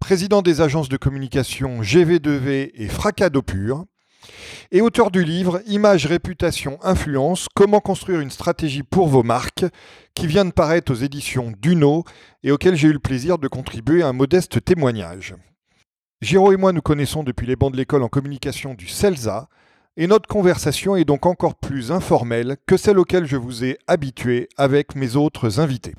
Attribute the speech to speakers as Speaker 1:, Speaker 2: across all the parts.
Speaker 1: président des agences de communication GV2V et Fracado Pur, et auteur du livre Image, réputation, influence, comment construire une stratégie pour vos marques, qui vient de paraître aux éditions Duno et auquel j'ai eu le plaisir de contribuer un modeste témoignage. Giraud et moi nous connaissons depuis les bancs de l'école en communication du CELSA, et notre conversation est donc encore plus informelle que celle auquel je vous ai habitué avec mes autres invités.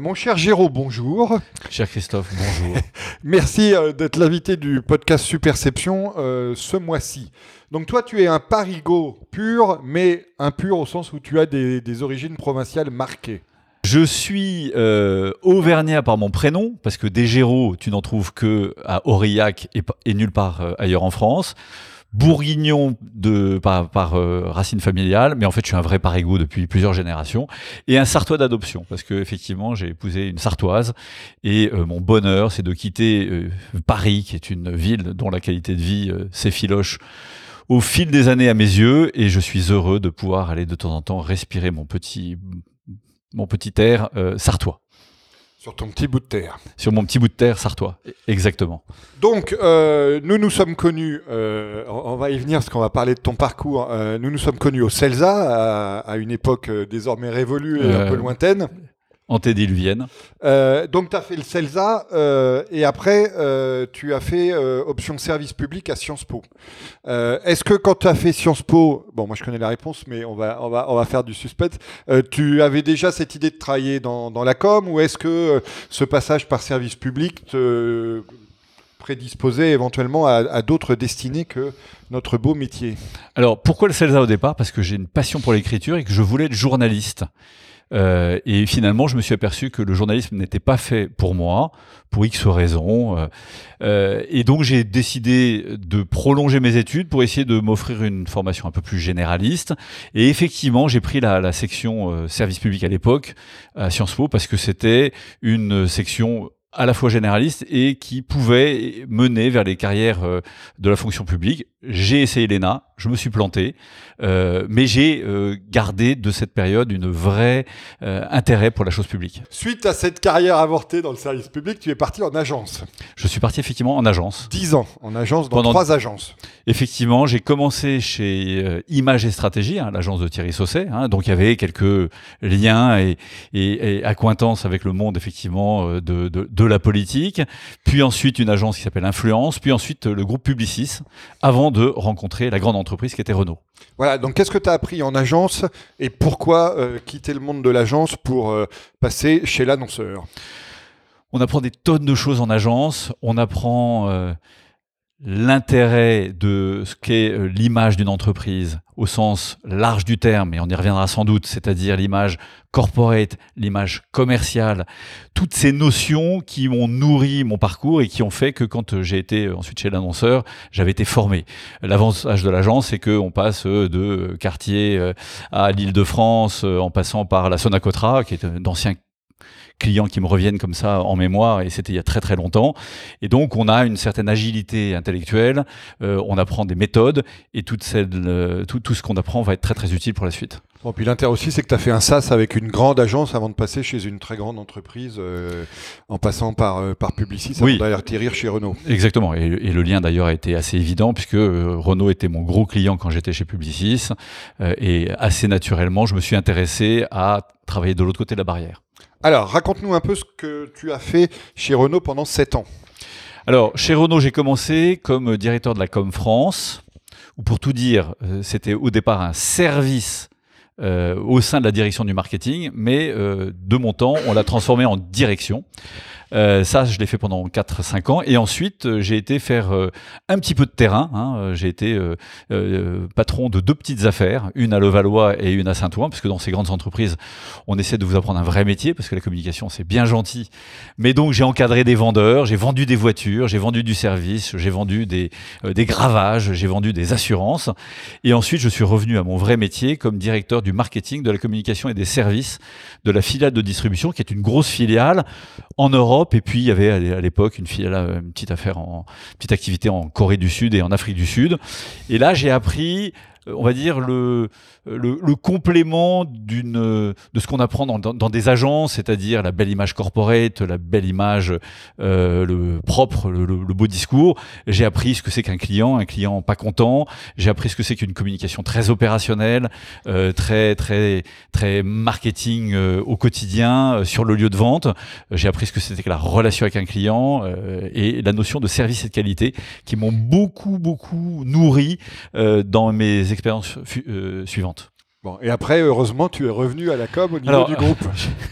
Speaker 1: Mon cher Géraud, bonjour.
Speaker 2: Cher Christophe, bonjour.
Speaker 1: Merci euh, d'être l'invité du podcast Superception euh, ce mois-ci. Donc toi, tu es un parigot pur, mais un pur au sens où tu as des, des origines provinciales marquées.
Speaker 2: Je suis euh, auvergnat par mon prénom, parce que des Géraud, tu n'en trouves que à Aurillac et, et nulle part ailleurs en France bourguignon de, par, par euh, racine familiale, mais en fait je suis un vrai parigot depuis plusieurs générations, et un sartois d'adoption, parce que effectivement j'ai épousé une sartoise, et euh, mon bonheur c'est de quitter euh, Paris, qui est une ville dont la qualité de vie s'effiloche au fil des années à mes yeux, et je suis heureux de pouvoir aller de temps en temps respirer mon petit, mon petit air sartois.
Speaker 1: Sur ton petit bout de terre.
Speaker 2: Sur mon petit bout de terre sartois, exactement.
Speaker 1: Donc, euh, nous nous sommes connus, euh, on va y venir parce qu'on va parler de ton parcours, euh, nous nous sommes connus au CELSA, à, à une époque désormais révolue et un peu lointaine.
Speaker 2: Antédiluvienne.
Speaker 1: Euh, donc, tu as fait le CELSA euh, et après, euh, tu as fait euh, option service public à Sciences Po. Euh, Est-ce que quand tu as fait Sciences Po, bon, moi je connais la réponse, mais on va, on va, on va faire du suspense, euh, tu avais déjà cette idée de travailler dans, dans la com ou est-ce que euh, ce passage par service public te prédisposait éventuellement à, à d'autres destinées que notre beau métier?
Speaker 2: Alors, pourquoi le CELSA au départ? Parce que j'ai une passion pour l'écriture et que je voulais être journaliste. Euh, et finalement, je me suis aperçu que le journalisme n'était pas fait pour moi, pour X raisons. Euh, euh, et donc, j'ai décidé de prolonger mes études pour essayer de m'offrir une formation un peu plus généraliste. Et effectivement, j'ai pris la, section service public à l'époque à Sciences Po parce que c'était une section à la fois généraliste et qui pouvait mener vers les carrières euh, de la fonction publique. J'ai essayé l'ENA, je me suis planté, euh, mais j'ai euh, gardé de cette période une vraie euh, intérêt pour la chose publique.
Speaker 1: Suite à cette carrière avortée dans le service public, tu es parti en agence.
Speaker 2: Je suis parti effectivement en agence.
Speaker 1: Dix ans en agence, dans
Speaker 2: Pendant-
Speaker 1: trois agences.
Speaker 2: Effectivement, j'ai commencé chez Image et Stratégie, hein, l'agence de Thierry Sausset. hein, donc il y avait quelques liens et, et, et accointances avec le monde effectivement de, de, de la politique. Puis ensuite une agence qui s'appelle Influence. Puis ensuite euh, le groupe Publicis, avant de rencontrer la grande entreprise qui était Renault.
Speaker 1: Voilà, donc qu'est-ce que tu as appris en agence et pourquoi euh, quitter le monde de l'agence pour euh, passer chez l'annonceur?
Speaker 2: On apprend des tonnes de choses en agence. On apprend euh, l'intérêt de ce qu'est euh, l'image d'une entreprise au sens large du terme, et on y reviendra sans doute, c'est-à-dire l'image corporate, l'image commerciale, toutes ces notions qui m'ont nourri mon parcours et qui ont fait que quand euh, j'ai été euh, ensuite chez l'annonceur, j'avais été formé. L'avantage de l'agence, c'est qu'on passe de quartier à l'Île-de-France, euh, en passant par la Sonacotra, qui est d'anciens clients qui me reviennent comme ça en mémoire et c'était il y a très très longtemps et donc on a une certaine agilité intellectuelle euh, on apprend des méthodes et toute celle, euh, tout, tout ce qu'on apprend va être très très utile pour la suite
Speaker 1: Bon, puis l'intérêt aussi, c'est que tu as fait un SAS avec une grande agence avant de passer chez une très grande entreprise euh, en passant par, euh, par Publicis avant
Speaker 2: Oui.
Speaker 1: d'aller atterrir chez Renault.
Speaker 2: exactement et, et le lien d'ailleurs a été assez évident puisque euh, Renault était mon gros client quand j'étais chez Publicis euh, et assez naturellement je me suis intéressé à travailler de l'autre côté de la barrière
Speaker 1: Alors, raconte-nous un peu ce que tu as fait chez Renault pendant 7 ans.
Speaker 2: Alors, chez Renault, j'ai commencé comme directeur de la Com France, où pour tout dire, euh, c'était au départ un service euh, au sein de la direction du marketing, mais euh, de mon temps, on l'a transformé en direction, Euh, ça, je l'ai fait pendant 4-5 ans. Et ensuite, euh, j'ai été faire euh, un petit peu de terrain. hein. J'ai été patron de deux petites affaires, une à Levallois et une à Saint-Ouen, parce que dans ces grandes entreprises, on essaie de vous apprendre un vrai métier, parce que la communication, c'est bien gentil. Mais donc, j'ai encadré des vendeurs, j'ai vendu des voitures, j'ai vendu du service, j'ai vendu des gravages, j'ai vendu des assurances. Et ensuite, je suis revenu à mon vrai métier comme directeur du marketing, de la communication et des services de la filiale de distribution, qui est une grosse filiale en Europe. Et puis, il y avait à l'é- à l'époque une une petite affaire en, petite activité en Corée du Sud et en Afrique du Sud. Et là, j'ai appris, on va dire, le, complément euh, de ce qu'on apprend dans, des agences, c'est-à-dire la belle image corporate, la belle image, euh, le propre, le, beau discours. J'ai appris ce que c'est qu'un client, un client pas content. J'ai appris ce que c'est qu'une communication très opérationnelle, euh, très, très, très marketing euh, au quotidien, euh, sur le lieu de vente. J'ai appris ce que c'était que la relation avec un client euh, et la notion de service et de qualité qui m'ont beaucoup, beaucoup nourri euh, dans mes expériences fu- euh, suivantes.
Speaker 1: Bon, et après, heureusement, tu es revenu à la com au niveau
Speaker 2: Alors,
Speaker 1: du groupe.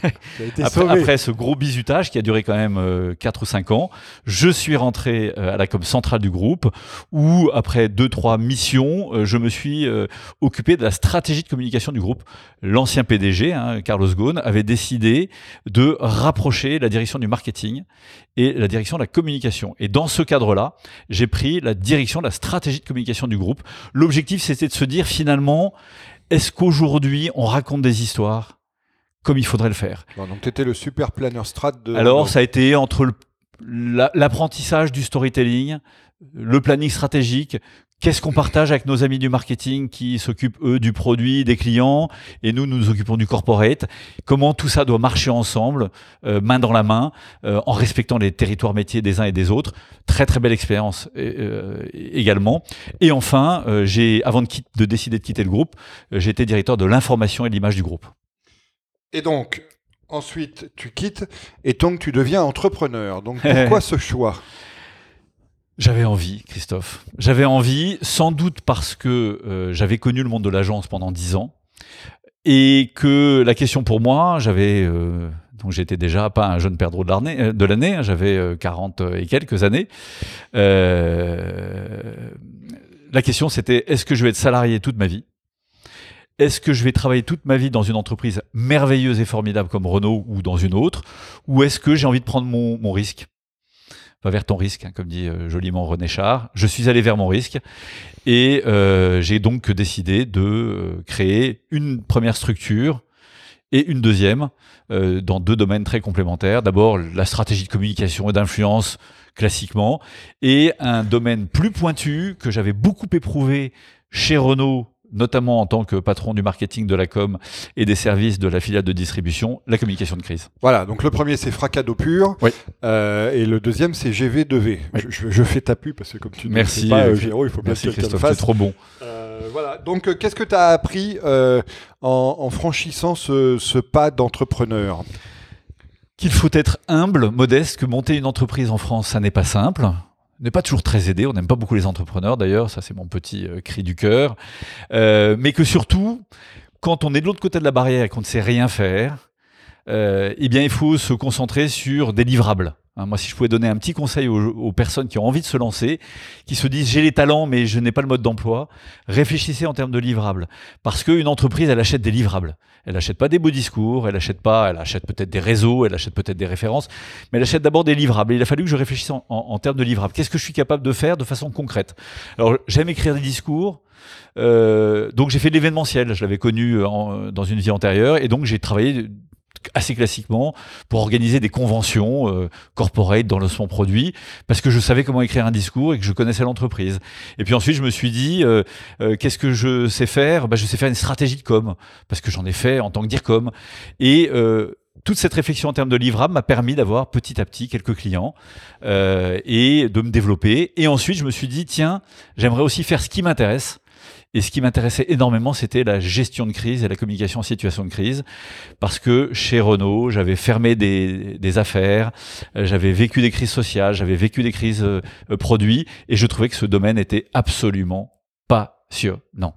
Speaker 1: été
Speaker 2: Après,
Speaker 1: sauvé.
Speaker 2: après ce gros bizutage qui a duré quand même euh, 4 ou 5 ans, je suis rentré euh, à la com centrale du groupe où, après 2-3 missions, euh, je me suis euh, occupé de la stratégie de communication du groupe. L'ancien PDG, hein, Carlos Ghosn, avait décidé de rapprocher la direction du marketing et la direction de la communication. Et dans ce cadre-là, j'ai pris la direction de la stratégie de communication du groupe. L'objectif, c'était de se dire finalement, est-ce qu'aujourd'hui, on raconte des histoires comme il faudrait le faire?
Speaker 1: Bon, donc, tu étais le super planner strat de.
Speaker 2: alors, ça a été entre l'apprentissage du storytelling, le planning stratégique. Qu'est-ce qu'on partage avec nos amis du marketing qui s'occupent, eux, du produit, des clients, et nous, nous nous occupons du corporate? Comment tout ça doit marcher ensemble, euh, main dans la main, euh, en respectant les territoires métiers des uns et des autres? Très, très belle expérience euh, également. Et enfin, j'ai, avant de, quitte- de décider de quitter le groupe, j'ai été directeur de l'information et de l'image du groupe.
Speaker 1: Et donc, ensuite, tu quittes et donc tu deviens entrepreneur. Donc, pourquoi ce choix?
Speaker 2: J'avais envie, Christophe. J'avais envie, sans doute parce que euh, j'avais connu le monde de l'agence pendant dix ans et que la question pour moi, j'avais euh, donc j'étais déjà pas un jeune perdreau de l'année, euh, l'année, hein, j'avais euh, 40 et quelques années. La question c'était est-ce que je vais être salarié toute ma vie? Est-ce que je vais travailler toute ma vie dans une entreprise merveilleuse et formidable comme Renault ou dans une autre? Ou est-ce que j'ai envie de prendre mon risque? Vers ton risque, hein, comme dit euh, joliment René Char. Je suis allé vers mon risque et euh, j'ai donc décidé de euh, créer une première structure et une deuxième dans deux domaines très complémentaires. D'abord, la stratégie de communication et d'influence classiquement et un domaine plus pointu que j'avais beaucoup éprouvé chez Renault notamment en tant que patron du marketing de la com et des services de la filiale de distribution, la communication de crise.
Speaker 1: Voilà, donc le premier c'est Fracado pur
Speaker 2: Oui.
Speaker 1: euh, et le deuxième c'est GV2V.
Speaker 2: Oui.
Speaker 1: Je, je- je fais ta pub parce que comme tu ne sais pas, euh, il faut bien
Speaker 2: Merci
Speaker 1: que quelqu'un le
Speaker 2: Christophe, c'est
Speaker 1: fasse.
Speaker 2: trop bon.
Speaker 1: Euh, voilà, donc euh, qu'est-ce que tu as appris en, en franchissant ce, ce pas d'entrepreneur?
Speaker 2: Qu'il faut être humble, modeste, que monter une entreprise en France, ça n'est pas simple. N'est pas toujours très aidé, on n'aime pas beaucoup les entrepreneurs d'ailleurs, ça c'est mon petit euh, cri du cœur. Euh, mais que surtout, quand on est de l'autre côté de la barrière et qu'on ne sait rien faire, euh, eh bien il faut se concentrer sur des livrables. Hein, moi, si je pouvais donner un petit conseil aux, personnes qui ont envie de se lancer, qui se disent j'ai les talents mais je n'ai pas le mode d'emploi, réfléchissez en termes de livrables. Parce qu'une entreprise, elle achète des livrables. Elle n'achète pas des beaux discours, elle achète pas, elle achète peut-être des réseaux, elle achète peut-être des références, mais elle achète d'abord des livrables. Il a fallu que je réfléchisse en, termes de livrables. Qu'est-ce que je suis capable de faire de façon concrète? Alors, j'aime écrire des discours. euh, donc j'ai fait de l'événementiel, je l'avais connu en- dans une vie antérieure, et donc j'ai travaillé assez classiquement pour organiser des conventions euh, corporate dans le son produit parce que je savais comment écrire un discours et que je connaissais l'entreprise. Et puis ensuite, je me suis dit, euh, euh, qu'est-ce que je sais faire? Bah, Je sais faire une stratégie de com parce que j'en ai fait en tant que DIRCOM. Et euh, toute cette réflexion en termes de livrables m'a permis d'avoir petit à petit quelques clients et de me développer. Et ensuite, je me suis dit, tiens, j'aimerais aussi faire ce qui m'intéresse. Et ce qui m'intéressait énormément, c'était la gestion de crise et la communication en situation de crise. Parce que chez Renault, j'avais fermé des, affaires, euh, j'avais vécu des crises sociales, j'avais vécu des crises euh, produits, et je trouvais que ce domaine était absolument passionnant.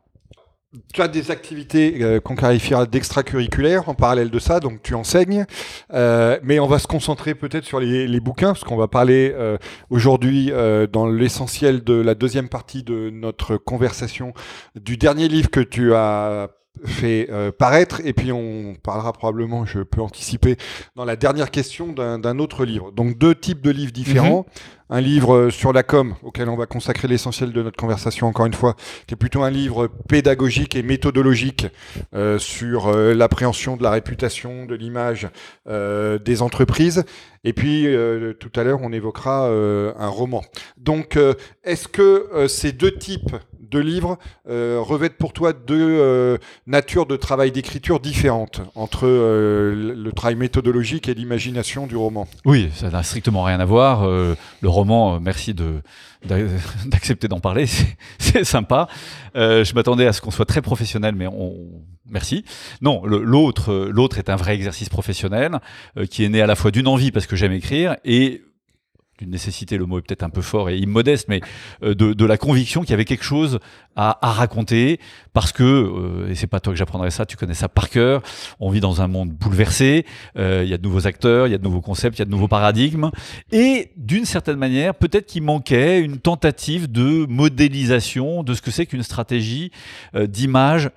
Speaker 1: Tu as des activités euh, qu'on qualifiera d'extracurriculaires en parallèle de ça, donc tu enseignes. Euh, mais on va se concentrer peut-être sur les, bouquins, parce qu'on va parler euh, aujourd'hui dans l'essentiel de la deuxième partie de notre conversation du dernier livre que tu as fait euh, paraître, et puis on parlera probablement, je peux anticiper, dans la dernière question d'un autre livre. Donc deux types de livres différents. Mm-hmm. Un livre euh, sur la com, auquel on va consacrer l'essentiel de notre conversation, encore une fois, qui est plutôt un livre pédagogique et méthodologique euh, sur euh, l'appréhension de la réputation, de l'image des entreprises. Et puis, tout à l'heure, on évoquera un roman. Donc, est-ce que ces deux types deux livres euh, revêtent pour toi deux euh, natures de travail d'écriture différentes entre euh, le travail méthodologique et l'imagination du roman.
Speaker 2: Oui, ça n'a strictement rien à voir. Le roman, merci de d'accepter d'en parler, c'est sympa. Je m'attendais à ce qu'on soit très professionnel, mais on merci. Non, l'autre l'autre est un vrai exercice professionnel qui est né à la fois d'une envie parce que j'aime écrire et d'une nécessité, le mot est peut-être un peu fort et immodeste, mais euh, de, la conviction qu'il y avait quelque chose à, à raconter, parce que, euh, et c'est pas toi que j'apprendrai ça, tu connais ça par cœur, on vit dans un monde bouleversé, euh, il y a de nouveaux acteurs, il y a de nouveaux concepts, il y a de nouveaux paradigmes, et d'une certaine manière, peut-être qu'il manquait une tentative de modélisation de ce que c'est qu'une stratégie euh, d'image,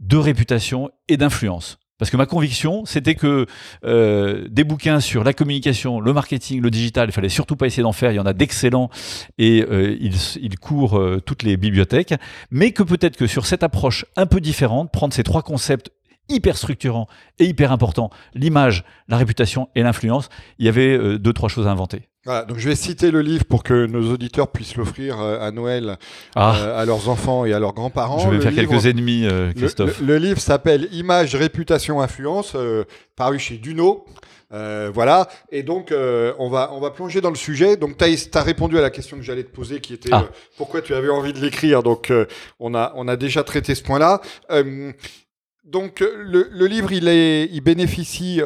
Speaker 2: de réputation et d'influence. Parce que ma conviction, c'était que euh, des bouquins sur la communication, le marketing, le digital, il fallait surtout pas essayer d'en faire. Il y en a d'excellents et euh, ils, ils, courent euh, toutes les bibliothèques. Mais que peut-être que sur cette approche un peu différente, prendre ces trois concepts hyper structurants et hyper importants, l'image, la réputation et l'influence, il y avait euh, deux, trois choses à inventer.
Speaker 1: Voilà, donc je vais citer le livre pour que nos auditeurs puissent l'offrir euh, à Noël ah. euh, à leurs enfants et à leurs grands-parents.
Speaker 2: Je vais le faire livre, quelques ennemis, euh, Christophe.
Speaker 1: Le, le, le livre s'appelle Image, réputation, influence, euh, paru chez Duno. Euh, voilà. Et donc, euh, on va on va plonger dans le sujet. Donc, tu as, répondu à la question que j'allais te poser, qui était ah. euh, pourquoi tu avais envie de l'écrire? Donc, on a on a déjà traité ce point-là. Donc, le, le, livre, il est il bénéficie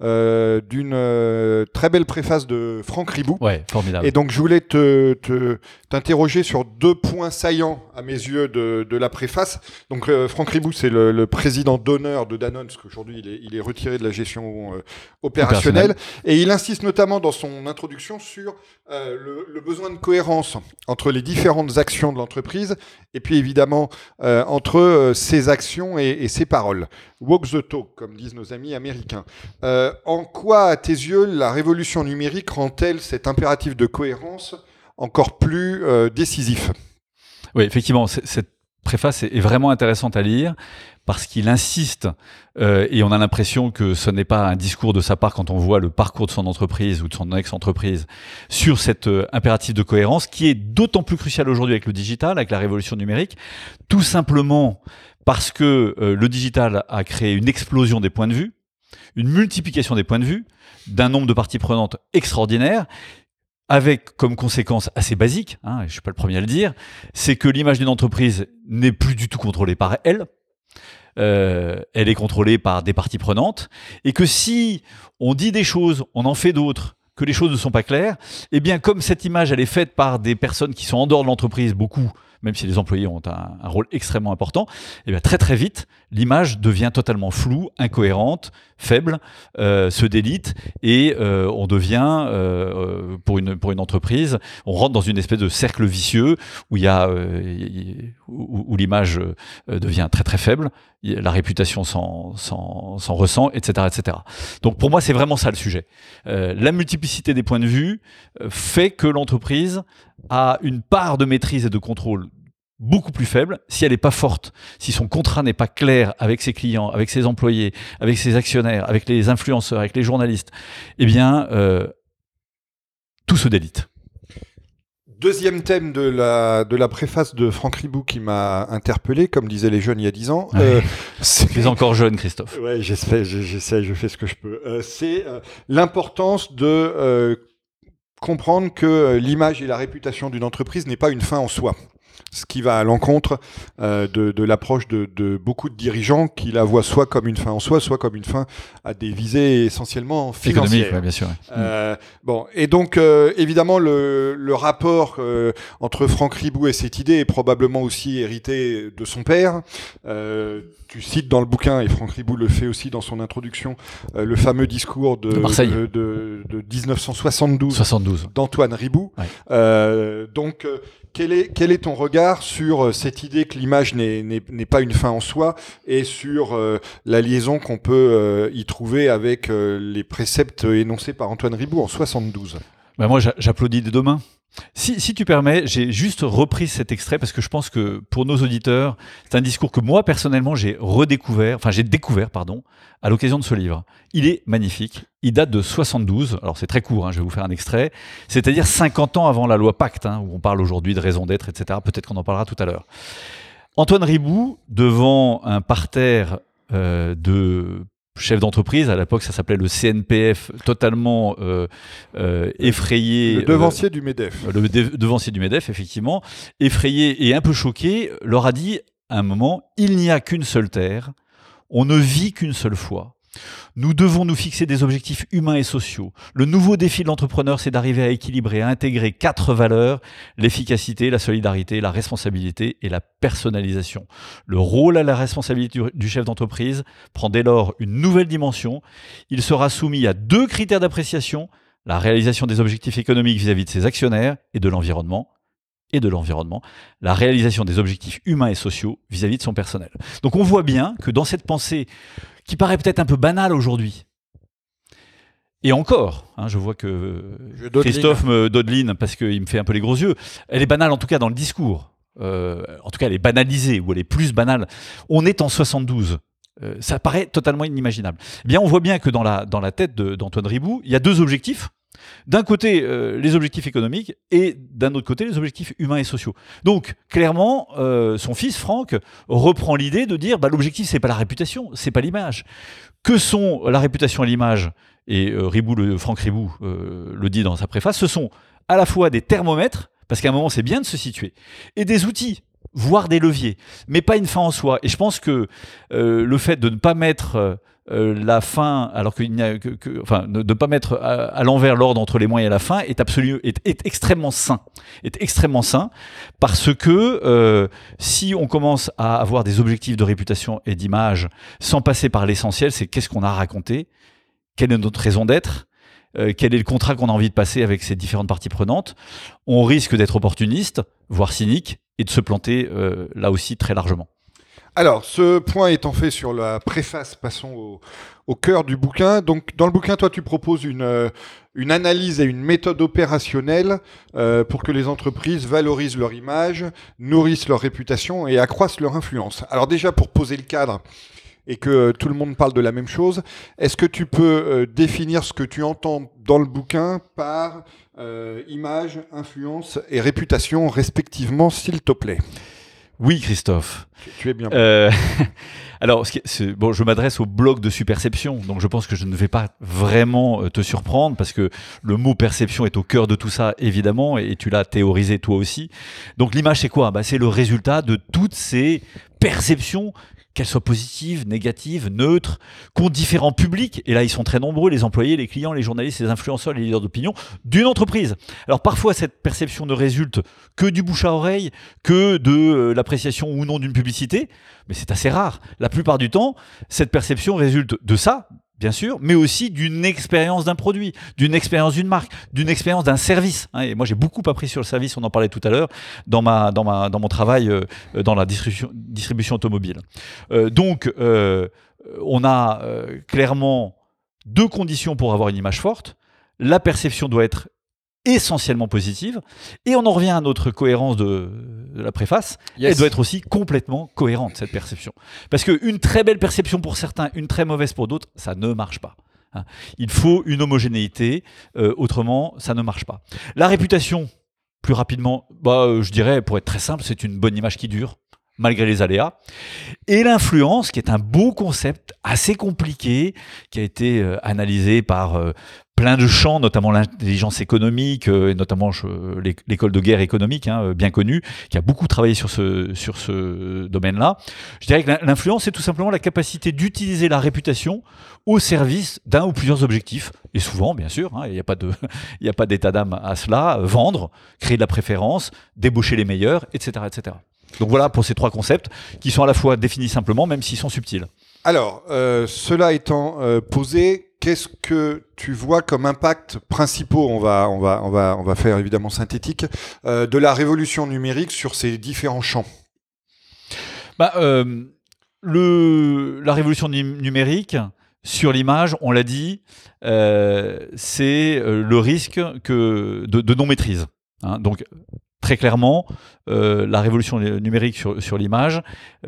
Speaker 1: euh, d'une euh, très belle préface de Franck Ribou.
Speaker 2: Ouais, formidable.
Speaker 1: Et donc je voulais te, te t'interroger sur deux points saillants à mes yeux de, de la préface. Donc euh, Franck Ribou, c'est le, le, président d'honneur de Danone, parce qu'aujourd'hui il est, il est retiré de la gestion euh, opérationnelle. Et il insiste notamment dans son introduction sur euh, le, le, besoin de cohérence entre les différentes actions de l'entreprise et puis évidemment entre ses actions et, et ses paroles. Walk the talk, comme disent nos amis américains. Euh, en quoi, à tes yeux, la révolution numérique rend-elle cet impératif de cohérence encore plus euh, décisif?
Speaker 2: Oui, effectivement, cette préface est vraiment intéressante à lire parce qu'il insiste, euh, et on a l'impression que ce n'est pas un discours de sa part quand on voit le parcours de son entreprise ou de son ex-entreprise, sur cet impératif de cohérence qui est d'autant plus crucial aujourd'hui avec le digital, avec la révolution numérique, tout simplement parce que euh, le digital a créé une explosion des points de vue, une multiplication des points de vue, d'un nombre de parties prenantes extraordinaire, avec comme conséquence assez basique, hein, je ne suis pas le premier à le dire, c'est que l'image d'une entreprise n'est plus du tout contrôlée par elle, euh, elle est contrôlée par des parties prenantes, et que si on dit des choses, on en fait d'autres, que les choses ne sont pas claires, eh bien comme cette image elle est faite par des personnes qui sont en dehors de l'entreprise, beaucoup, même si les employés ont un, rôle extrêmement important, eh bien très très vite, l'image devient totalement floue, incohérente, faible, euh, se délite et euh, on devient euh, pour une entreprise, on rentre dans une espèce de cercle vicieux où il y a où, l'image devient très très faible, la réputation s'en ressent, etc., etc. Donc pour moi c'est vraiment ça le sujet. La multiplicité des points de vue fait que l'entreprise a une part de maîtrise et de contrôle beaucoup plus faible, si elle n'est pas forte, si son contrat n'est pas clair avec ses clients, avec ses employés, avec ses actionnaires, avec les influenceurs, avec les journalistes, eh bien, euh, tout se délite.
Speaker 1: Deuxième thème de la, de la préface de Franck Ribou qui m'a interpellé, comme disaient les jeunes il y a dix ans.
Speaker 2: Ouais. Euh, c'est encore jeune, Christophe.
Speaker 1: Ouais, j'essaie, je fais ce que je peux. Euh, c'est euh, l'importance de comprendre que l'image et la réputation d'une entreprise n'est pas une fin en soi. ce qui va à l'encontre euh, de, de l'approche de, de, beaucoup de dirigeants qui la voient soit comme une fin en soi, soit comme une fin à des visées essentiellement financières.
Speaker 2: Ouais, bien sûr.
Speaker 1: Euh, bon, et donc euh, évidemment le, le rapport euh, entre Franck Ribou et cette idée est probablement aussi hérité de son père. Euh, tu cites dans le bouquin, et Franck Ribou le fait aussi dans son introduction, le fameux discours de,
Speaker 2: de Marseille.
Speaker 1: de, de, de 1972
Speaker 2: 72.
Speaker 1: d'Antoine Ribou.
Speaker 2: Ouais.
Speaker 1: donc quel est, quel est ton regard sur euh, cette idée que l'image n'est pas une fin en soi et sur euh, la liaison qu'on peut euh, y trouver avec euh, les préceptes énoncés par Antoine Ribou en 72
Speaker 2: bah Moi, j'applaudis de deux mains. Si, tu permets, j'ai juste repris cet extrait parce que je pense que pour nos auditeurs, c'est un discours que moi personnellement j'ai redécouvert, enfin j'ai découvert, pardon, à l'occasion de ce livre. Il est magnifique. Il date de 72. Alors c'est très court, hein, je vais vous faire un extrait. C'est-à-dire 50 ans avant la loi Pacte, hein, où on parle aujourd'hui de raison d'être, etc. Peut-être qu'on en parlera tout à l'heure. Antoine Ribou, devant un parterre euh, de chef d'entreprise. À l'époque, ça s'appelait le CNPF, totalement euh, euh, effrayé.
Speaker 1: Le devancier euh, du MEDEF.
Speaker 2: Le devancier du MEDEF, effectivement. Effrayé et un peu choqué, leur a dit à un moment, il n'y a qu'une seule terre, on ne vit qu'une seule fois. Nous devons nous fixer des objectifs humains et sociaux. Le nouveau défi de l'entrepreneur, c'est d'arriver à équilibrer, à intégrer quatre valeurs, l'efficacité, la solidarité, la responsabilité et la personnalisation. Le rôle à la responsabilité du chef d'entreprise prend dès lors une nouvelle dimension. Il sera soumis à deux critères d'appréciation, la réalisation des objectifs économiques vis-à-vis de ses actionnaires et de l'environnement, et de l'environnement, la réalisation des objectifs humains et sociaux vis-à-vis -vis de son personnel. Donc on voit bien que dans cette pensée qui paraît peut-être un peu banale aujourd'hui, et encore, hein, je vois que je Christophe me dodeline parce qu'il me fait un peu les gros yeux, elle est banale en tout cas dans le discours. Euh, en tout cas, elle est banalisée ou elle est plus banale. On est en 72. Euh, ça paraît totalement inimaginable. Eh bien, on voit bien que dans la, dans la tête d'Antoine Ribou, il y a deux objectifs d'un côté, euh, les objectifs économiques et d'un autre côté, les objectifs humains et sociaux. Donc, clairement, euh, son fils, Franck, reprend l'idée de dire bah, l'objectif, c'est pas la réputation, c'est pas l'image. Que sont la réputation et l'image Et euh, Ribou, le, Franck Ribou le dit dans sa préface ce sont à la fois des thermomètres, parce qu'à un moment, c'est bien de se situer, et des outils voire des leviers, mais pas une fin en soi. Et je pense que le fait de ne pas mettre euh, la fin, alors qu'il n'y a que, que, enfin, de ne pas mettre à, l'envers l'ordre entre les moyens et la fin est est, est, extrêmement sain, est extrêmement sain, parce que euh, si on commence à avoir des objectifs de réputation et d'image sans passer par l'essentiel, c'est qu'est-ce qu'on a raconté, quelle est notre raison d'être, euh, quel est le contrat qu'on a envie de passer avec ces différentes parties prenantes, on risque d'être opportuniste, voire cynique, et de se planter euh, là aussi très largement.
Speaker 1: Alors, ce point étant fait sur la préface, passons au, cœur du bouquin. Donc, dans le bouquin, toi, tu proposes une, euh, analyse et une méthode opérationnelle euh, pour que les entreprises valorisent leur image, nourrissent leur réputation et accroissent leur influence. Alors déjà, pour poser le cadre et que tout le monde parle de la même chose, est-ce que tu peux euh, définir ce que tu entends dans le bouquin par image, influence et réputation respectivement, s'il te plaît?
Speaker 2: Oui, Christophe.
Speaker 1: Tu es bien.
Speaker 2: Euh, alors, bon, je m'adresse au blog de Superception, donc je pense que je ne vais pas vraiment te surprendre parce que le mot perception est au cœur de tout ça, évidemment, et tu l'as théorisé toi aussi. Donc, l'image, c'est quoi? Bah, C'est le résultat de toutes ces perceptions qu'elles soient positives, négatives, neutres, qu'ont différents publics, et là ils sont très nombreux, les employés, les clients, les journalistes, les influenceurs, les leaders d'opinion, d'une entreprise. Alors parfois cette perception ne résulte que du bouche à oreille, que de euh, l'appréciation ou non d'une publicité, mais c'est assez rare. La plupart du temps, cette perception résulte de ça, bien sûr, mais aussi d'une expérience d'un produit, d'une expérience d'une marque, d'une expérience d'un service. Hein. Et moi, j'ai beaucoup appris sur le service, on en parlait tout à l'heure, dans, mon travail euh, dans la distribution, automobile. Euh, donc, euh, on a euh, clairement deux conditions pour avoir une image forte. La perception doit être essentiellement positive. Et on en revient à notre cohérence de, de la préface. Yes. Elle doit être aussi complètement cohérente, cette perception. Parce qu'une très belle perception pour certains, une très mauvaise pour d'autres, ça ne marche pas. Hein. Il faut une homogénéité, euh, autrement, ça ne marche pas. La réputation, plus rapidement, bah, euh, je dirais, pour être très simple, c'est une bonne image qui dure. Malgré les aléas. Et l'influence, qui est un beau concept assez compliqué, qui a été euh, analysé par euh, plein de champs, notamment l'intelligence économique, euh, et notamment l'école de guerre économique, hein, bien connue, qui a beaucoup travaillé sur ce, domaine-là. Je dirais que l'influence, c'est tout simplement la capacité d'utiliser la réputation au service d'un ou plusieurs objectifs. Et souvent, bien sûr, hein, il n'y a pas d'état d'âme à cela, vendre, créer de la préférence, débaucher les meilleurs, etc. etc. Donc voilà pour ces trois concepts qui sont à la fois définis simplement, même s'ils sont subtils.
Speaker 1: Alors, euh, cela étant euh, posé, qu'est-ce que tu vois comme impact principaux, on va, on va, on va, on va faire évidemment synthétique, euh, de la révolution numérique sur ces différents champs?
Speaker 2: Bah, le, La révolution numérique, sur l'image, on l'a dit, c'est le risque que de, non-maîtrise. Hein. donc, très clairement, euh, la révolution numérique sur, l'image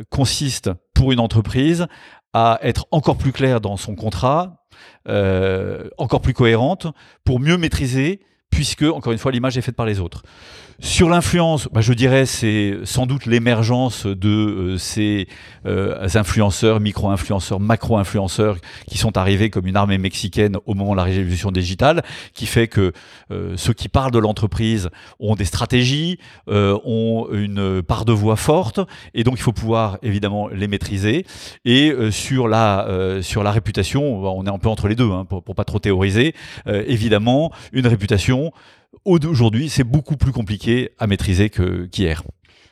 Speaker 2: consiste pour une entreprise à être encore plus claire dans son contrat, euh, encore plus cohérente, pour mieux maîtriser, puisque, encore une fois, l'image est faite par les autres. Sur l'influence, bah, je dirais c'est sans doute l'émergence de euh, ces euh, influenceurs, micro-influenceurs, macro-influenceurs qui sont arrivés comme une armée mexicaine au moment de la révolution digitale, qui fait que euh, ceux qui parlent de l'entreprise ont des stratégies, ont une part de voix forte, et donc il faut pouvoir évidemment les maîtriser. Et sur la sur la réputation, on est un peu entre les deux, hein, pour, pour pas trop théoriser. évidemment, une réputation Aujourd'hui, c'est beaucoup plus compliqué à maîtriser qu'hier.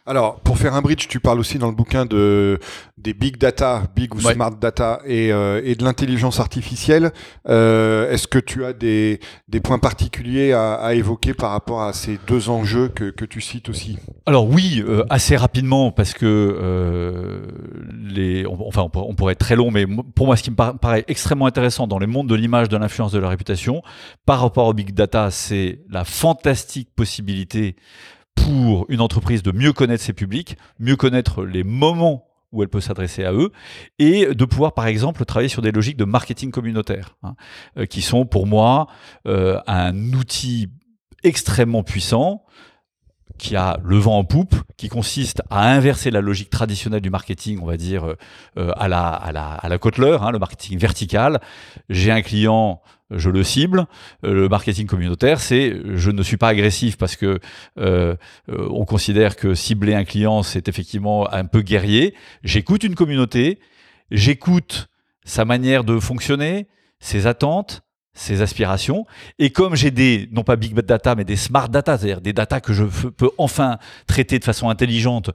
Speaker 1: Alors, pour faire un bridge, tu parles aussi dans le bouquin de des big data, big ou smart data, et, euh, et de l'intelligence artificielle. Euh, Est-ce que tu as des, des points particuliers à, à, évoquer par rapport à ces deux enjeux que, que tu cites aussi?
Speaker 2: Alors oui, euh, assez rapidement, parce que les, enfin, on, pourrait être très long, mais pour moi, ce qui me paraît extrêmement intéressant dans le monde de l'image, de l'influence, de la réputation, par rapport au big data, c'est la fantastique possibilité pour une entreprise de mieux connaître ses publics, mieux connaître les moments où elle peut s'adresser à eux, et de pouvoir, par exemple, travailler sur des logiques de marketing communautaire, hein, euh, qui sont pour moi euh, un outil extrêmement puissant qui a le vent en poupe, qui consiste à inverser la logique traditionnelle du marketing, on va dire, euh, à, la, à, la, à la Kotler, hein, le marketing vertical. J'ai un client, je le cible. Euh, le marketing communautaire, c'est je ne suis pas agressif parce que euh, euh, on considère que cibler un client, c'est effectivement un peu guerrier. J'écoute une communauté, j'écoute sa manière de fonctionner, ses attentes, ses aspirations. Et comme j'ai des, non pas big data, mais des smart data, c'est-à-dire des data que je peux enfin traiter de façon intelligente,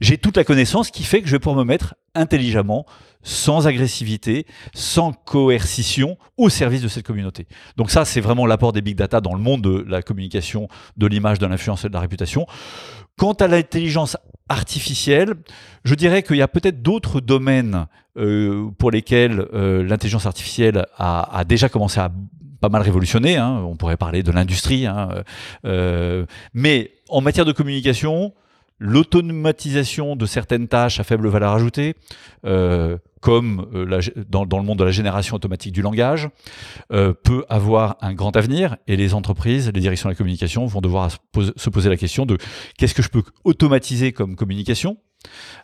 Speaker 2: j'ai toute la connaissance qui fait que je vais pouvoir me mettre intelligemment, sans agressivité, sans coercition, au service de cette communauté. Donc ça, c'est vraiment l'apport des big data dans le monde de la communication, de l'image, de l'influence et de la réputation. Quant à l'intelligence artificielle, je dirais qu'il y a peut-être d'autres domaines euh, pour lesquels euh, l'intelligence artificielle a, a, déjà commencé à pas mal révolutionner. Hein. On pourrait parler de l'industrie, hein. euh, mais en matière de communication, l'automatisation de certaines tâches à faible valeur ajoutée, euh, comme euh, dans, le monde de la génération automatique du langage, peut avoir un grand avenir et les entreprises, les directions de la communication vont devoir se poser la question de qu'est-ce que je peux automatiser comme communication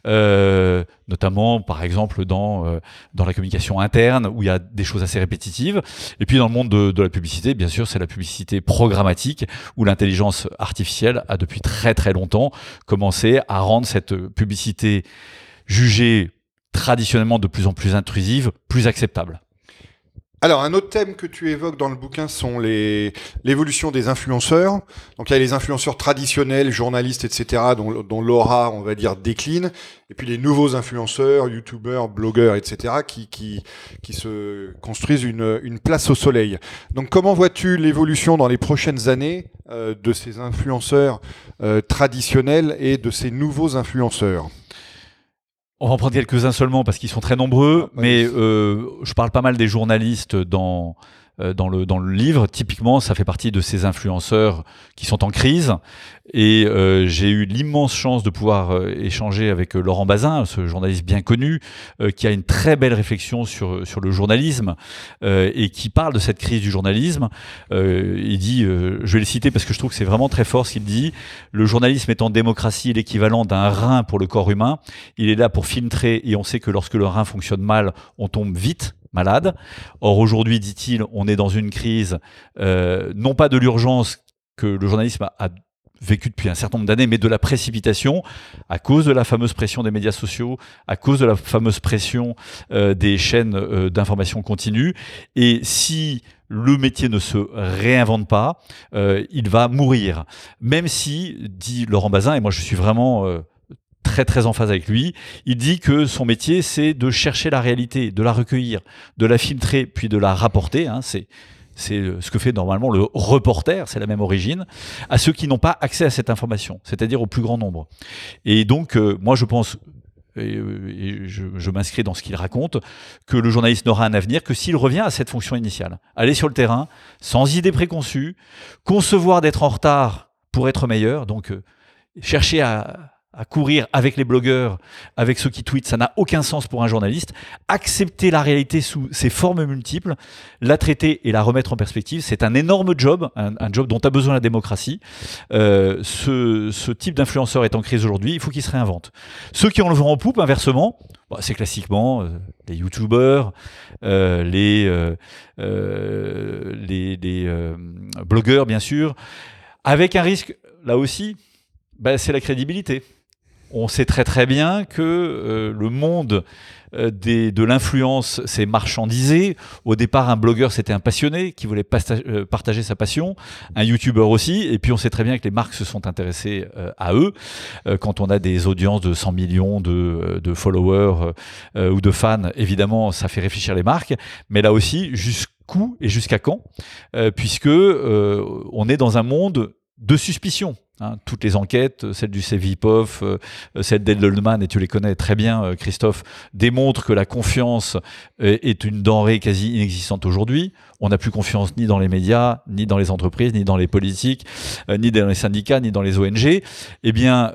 Speaker 2: euh, notamment par exemple dans, euh, dans la communication interne où il y a des choses assez répétitives. Et puis dans le monde de, de la publicité, bien sûr, c'est la publicité programmatique où l'intelligence artificielle a depuis très très longtemps commencé à rendre cette publicité jugée traditionnellement de plus en plus intrusive, plus acceptable.
Speaker 1: Alors, un autre thème que tu évoques dans le bouquin sont les l'évolution des influenceurs. Donc, il y a les influenceurs traditionnels, journalistes, etc., dont, l'aura, on va dire, décline. Et puis les nouveaux influenceurs, youtubeurs, blogueurs, etc., qui, qui, qui se construisent une, une place au soleil. Donc, comment vois-tu l'évolution dans les prochaines années euh, de ces influenceurs euh, traditionnels et de ces nouveaux influenceurs?
Speaker 2: On va en prendre quelques-uns seulement parce qu'ils sont très nombreux, ah, mais euh, je parle pas mal des journalistes dans, dans, le, dans le livre. Typiquement, ça fait partie de ces influenceurs qui sont en crise. Et euh, j'ai eu l'immense chance de pouvoir euh, échanger avec Laurent Bazin, ce journaliste bien connu, qui a une très belle réflexion sur, sur le journalisme et qui parle de cette crise du journalisme. il dit, je vais le citer parce que je trouve que c'est vraiment très fort ce qu'il dit, le journalisme est en démocratie l'équivalent d'un rein pour le corps humain. Il est là pour filtrer et on sait que lorsque le rein fonctionne mal, on tombe vite malade. Or aujourd'hui, dit-il, on est dans une crise, euh, non pas de l'urgence que le journalisme a, vécu depuis un certain nombre d'années, mais de la précipitation à cause de la fameuse pression des médias sociaux, à cause de la fameuse pression euh, des chaînes euh, d'information continue. Et si le métier ne se réinvente pas, il va mourir. Même si, dit Laurent Bazin, et moi je suis vraiment très très en phase avec lui. Il dit que son métier, c'est de chercher la réalité, de la recueillir, de la filtrer, puis de la rapporter. Hein. c'est c'est ce que fait normalement le reporter, c'est la même origine, à ceux qui n'ont pas accès à cette information, c'est-à-dire au plus grand nombre. Et donc, euh, moi, je pense, et, je, je m'inscris dans ce qu'il raconte, que le journaliste n'aura un avenir que s'il revient à cette fonction initiale. Aller sur le terrain, sans idée préconçue, concevoir d'être en retard pour être meilleur, donc euh, chercher à, à courir avec les blogueurs, avec ceux qui tweetent, ça n'a aucun sens pour un journaliste. Accepter la réalité sous ses formes multiples, la traiter et la remettre en perspective, c'est un énorme job, un, job dont a besoin la démocratie. Euh, ce, type d'influenceur est en crise aujourd'hui, il faut qu'il se réinvente. Ceux qui ont le vent en poupe, inversement, bah, c'est classiquement euh, les youtubeurs, euh, les blogueurs bien sûr, avec un risque, là aussi, bah, c'est la crédibilité on sait très très bien que euh, le monde euh, de l'influence s'est marchandisé. Au départ, un blogueur, c'était un passionné qui voulait euh, partager sa passion, un youtubeur aussi, et puis on sait très bien que les marques se sont intéressées à eux. quand on a des audiences de 100 millions de, de followers ou de fans, évidemment, ça fait réfléchir les marques, mais là aussi, jusqu'où et jusqu'à quand, puisque on est dans un monde de suspicion. Hein, toutes les enquêtes, celle du CVPOF, euh, celle d'Edelman, et tu les connais très bien, euh, Christophe, démontrent que la confiance euh, est une denrée quasi inexistante aujourd'hui. On n'a plus confiance ni dans les médias, ni dans les entreprises, ni dans les politiques, ni dans les syndicats, ni dans les ONG. Eh bien,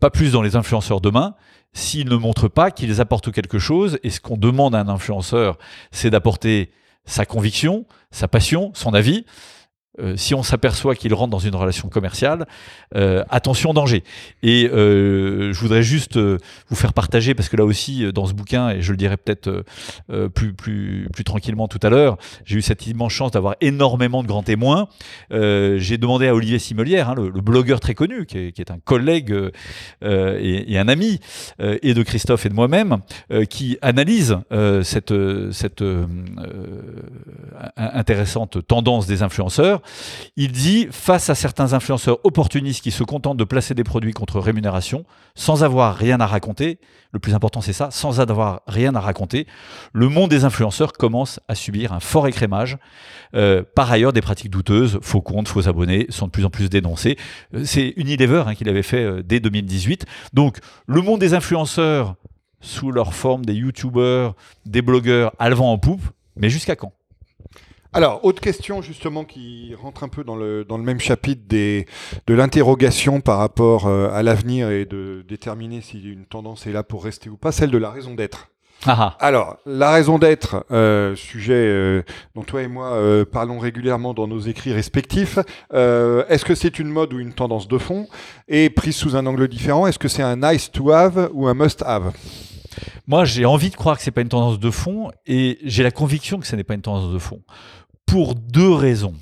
Speaker 2: pas plus dans les influenceurs demain s'ils ne montrent pas qu'ils apportent quelque chose. Et ce qu'on demande à un influenceur, c'est d'apporter sa conviction, sa passion, son avis. Euh, si on s'aperçoit qu'il rentre dans une relation commerciale, euh, attention danger. Et euh, je voudrais juste vous faire partager, parce que là aussi, dans ce bouquin, et je le dirai peut-être plus, plus, plus tranquillement tout à l'heure, j'ai eu cette immense chance d'avoir énormément de grands témoins. j'ai demandé à Olivier Simelière, hein, le, blogueur très connu, qui est, un collègue et, et, un ami, et de Christophe et de moi-même, qui analyse cette, cette intéressante tendance des influenceurs il dit, face à certains influenceurs opportunistes qui se contentent de placer des produits contre rémunération, sans avoir rien à raconter, le plus important c'est ça, sans avoir rien à raconter, le monde des influenceurs commence à subir un fort écrémage. Euh, par ailleurs, des pratiques douteuses, faux comptes, faux abonnés, sont de plus en plus dénoncés. Euh, c'est Unilever hein, qui l'avait fait euh, dès 2018. Donc, le monde des influenceurs, sous leur forme des youtubeurs, des blogueurs, a le vent en poupe, mais jusqu'à quand?
Speaker 1: Alors, autre question justement qui rentre un peu dans le, dans le même chapitre des, de l'interrogation par rapport euh, à l'avenir et de déterminer si une tendance est là pour rester ou pas, celle de la raison d'être. Ah ah. Alors, la raison d'être, euh, sujet euh, dont toi et moi parlons régulièrement dans nos écrits respectifs, est-ce que c'est une mode ou une tendance de fond? Et prise sous un angle différent, est-ce que c'est un nice to have ou un must have?
Speaker 2: Moi, j'ai envie de croire que c'est pas une tendance de fond et j'ai la conviction que ce n'est pas une tendance de fond pour deux raisons.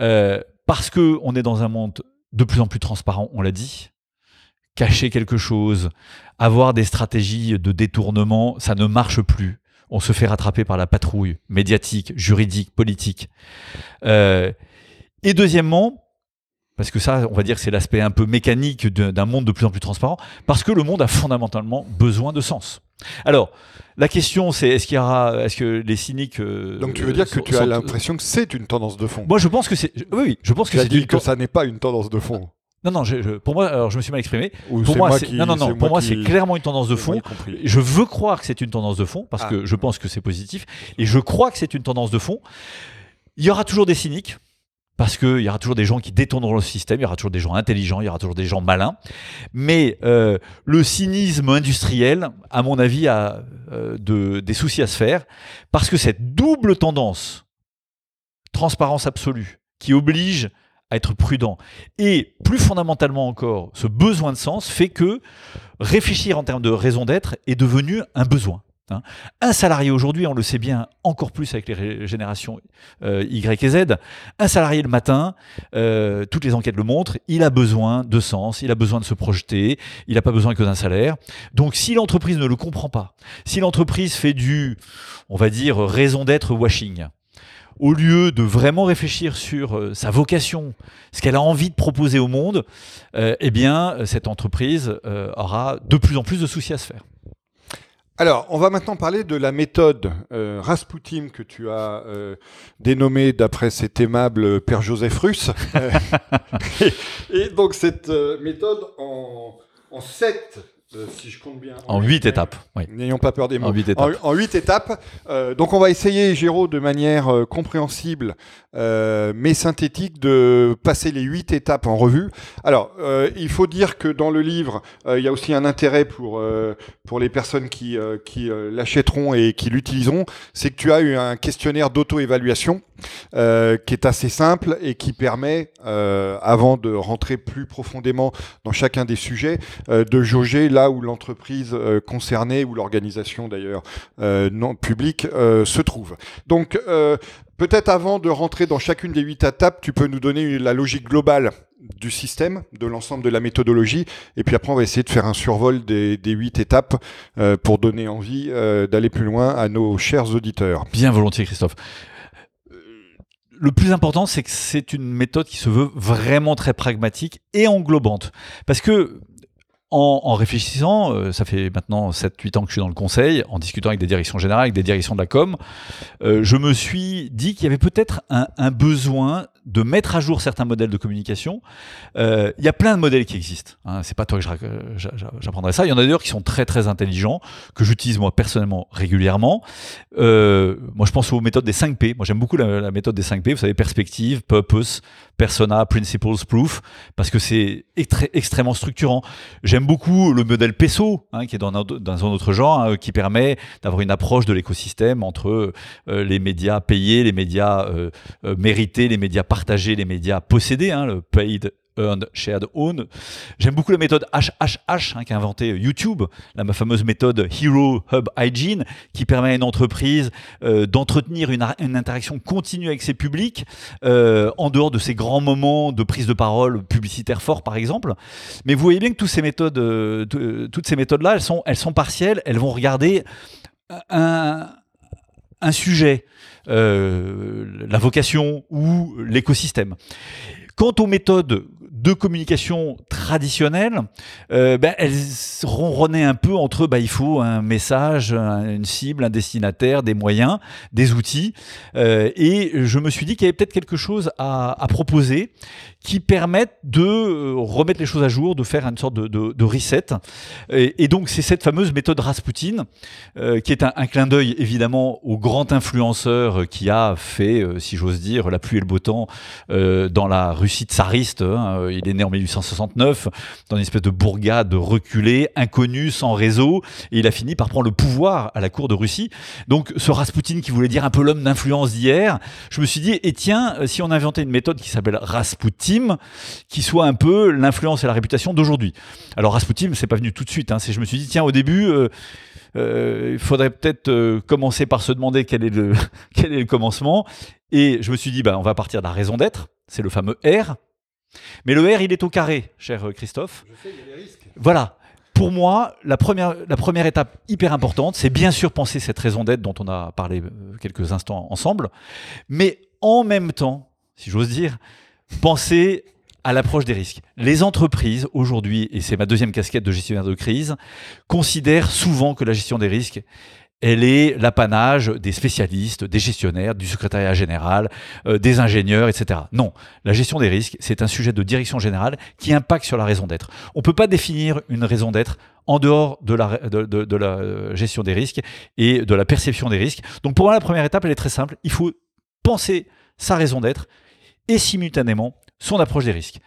Speaker 2: Euh, parce que on est dans un monde de plus en plus transparent, on l'a dit. Cacher quelque chose, avoir des stratégies de détournement, ça ne marche plus. On se fait rattraper par la patrouille médiatique, juridique, politique. Euh, et deuxièmement, parce que ça, on va dire, c'est l'aspect un peu mécanique d'un monde de plus en plus transparent, parce que le monde a fondamentalement besoin de sens. Alors, la question, c'est est-ce qu'il y aura, est-ce que les cyniques. Euh,
Speaker 1: Donc tu veux dire que tu as l'impression que c'est une tendance de fond
Speaker 2: Moi, je pense que c'est. Oui, oui, je pense que
Speaker 1: c'est. dit que ça n'est pas une tendance de fond.
Speaker 2: Non, non, je, je- pour moi, alors je me suis mal exprimé.
Speaker 1: Ou
Speaker 2: Pour moi,
Speaker 1: moi
Speaker 2: c'est-
Speaker 1: qui-
Speaker 2: non, non, non. Pour moi,
Speaker 1: qui-
Speaker 2: c'est clairement une tendance de fond. Je veux croire que c'est une tendance de fond parce
Speaker 1: Ah.
Speaker 2: que je pense que c'est positif et je crois que c'est une tendance de fond. Il y aura toujours des cyniques parce qu'il y aura toujours des gens qui détourneront le système, il y aura toujours des gens intelligents, il y aura toujours des gens malins. Mais euh, le cynisme industriel, à mon avis, a euh, de- des soucis à se faire parce que cette double tendance, transparence absolue, qui oblige à être prudent, et plus fondamentalement encore, ce besoin de sens fait que réfléchir en termes de raison d'être est devenu un besoin. Hein. Un salarié aujourd'hui, on le sait bien encore plus avec les générations euh, Y et Z, un salarié le matin, euh, toutes les enquêtes le montrent, il a besoin de sens, il a besoin de se projeter, il n'a pas besoin que d'un salaire. Donc si l'entreprise ne le comprend pas, si l'entreprise fait du, on va dire, raison d'être washing, au lieu de vraiment réfléchir sur euh, sa vocation, ce qu'elle a envie de proposer au monde, eh bien, cette entreprise aura de plus en plus de soucis à se faire.
Speaker 1: Alors, on va maintenant parler de la méthode euh, Rasputin que tu as euh, dénommée d'après cet aimable père Joseph Russe. Euh, et, et donc, cette euh, méthode en, en sept, euh, si je compte bien.
Speaker 2: En huit étapes. Oui.
Speaker 1: N'ayons pas peur des mots.
Speaker 2: En huit
Speaker 1: En,
Speaker 2: étapes.
Speaker 1: en huit étapes. Euh, donc, on va essayer, Géraud, de manière euh, compréhensible, euh, mais synthétique, de passer les huit étapes en revue. Alors, euh, il faut dire que dans le livre, euh, il y a aussi un intérêt pour euh, pour les personnes qui euh, qui euh, l'achèteront et qui l'utiliseront, c'est que tu as eu un questionnaire d'auto-évaluation euh, qui est assez simple et qui permet, euh, avant de rentrer plus profondément dans chacun des sujets, euh, de jauger là où l'entreprise euh, concernée ou l'organisation d'ailleurs euh, non publique euh, se trouve. Donc peut-être avant de rentrer dans chacune des huit étapes, tu peux nous donner la logique globale du système, de l'ensemble de la méthodologie, et puis après on va essayer de faire un survol des, huit étapes pour donner envie d'aller plus loin à nos chers auditeurs.
Speaker 2: Bien volontiers, Christophe. Le plus important, c'est que c'est une méthode qui se veut vraiment très pragmatique et englobante. Parce que en, réfléchissant, euh, ça fait maintenant 7-8 ans que je suis dans le conseil, en discutant avec des directions générales, avec des directions de la com, euh, je me suis dit qu'il y avait peut-être un, besoin de mettre à jour certains modèles de communication. Euh, Il y a plein de modèles qui existent. Hein, c'est pas toi que j'apprendrai ça. Il y en a d'ailleurs qui sont très très intelligents, que j'utilise moi personnellement régulièrement. Moi, je pense aux méthodes des 5 P. Moi, j'aime beaucoup la, méthode des 5 P. Vous savez, perspective, purpose, persona, principles, proof, parce que c'est extrêmement structurant. Beaucoup le modèle PESO, hein, qui est dans un, autre- dans un autre genre, hein, qui permet d'avoir une approche de l'écosystème entre euh, les médias payés, les médias euh, euh, mérités, les médias partagés, les médias possédés, hein, le paid. Shared, own. J'aime beaucoup la méthode HHH hein, qu'a inventé YouTube, la fameuse méthode Hero Hub Hygiene, qui permet à une entreprise euh, d'entretenir une, interaction continue avec ses publics, euh, en dehors de ces grands moments de prise de parole publicitaire forts, par exemple. Mais vous voyez bien que toutes ces méthodes, euh, euh, toutes ces méthodes-là, elles sont, elles sont partielles. Elles vont regarder un, sujet, euh, la vocation ou l'écosystème. Quant aux méthodes de communication traditionnelles, euh, ben, elles un peu entre bah, il faut un message, un- une cible, un destinataire, des moyens, des outils. Euh, et je me suis dit qu'il y avait peut-être quelque chose à proposer qui permette de euh, remettre les choses à jour, de faire une sorte de, reset. Et, donc c'est cette fameuse méthode Rasputin, euh, qui est un, clin d'œil évidemment au grand influenceur qui a fait, euh, si j'ose dire, la pluie et le beau temps dans la Russie tsariste. hein. Il est né en 1869 dans une espèce de bourgade reculée, inconnue, sans réseau, et il a fini par prendre le pouvoir à la cour de Russie. Donc ce Rasputin qui voulait dire un peu l'homme d'influence d'hier, je me suis dit, et tiens, euh, si on inventait une méthode qui s'appelle Rasputin, qui soit un peu l'influence et la réputation d'aujourd'hui. Alors Rasputin, c'est pas venu tout de suite. Hein. C'est, je me suis dit, tiens, au début, euh, euh, il faudrait peut-être euh, commencer par se demander quel est le quel est le commencement. Et je me suis dit, bah, on va partir de la raison d'être. C'est le fameux R. Mais le R, il est au carré, cher Christophe.
Speaker 1: Je sais, il y a des risques.
Speaker 2: Voilà. Pour moi, la première, la première étape hyper importante, c'est bien sûr penser cette raison d'être dont on a parlé quelques instants ensemble, mais en même temps, si j'ose dire, penser à l'approche des risques. Les entreprises, aujourd'hui, et c'est ma deuxième casquette de gestionnaire de crise, considèrent souvent que la gestion des risques elle est l'apanage des spécialistes, des gestionnaires, du secrétariat général, euh, des ingénieurs, etc. Non, la gestion des risques, c'est un sujet de direction générale qui impacte sur la raison d'être. On ne peut pas définir une raison d'être en dehors de la, de, la euh, gestion des risques et de la perception des risques. Donc pour moi, la première étape, elle est très simple. Il faut penser sa raison d'être et simultanément son approche des risques.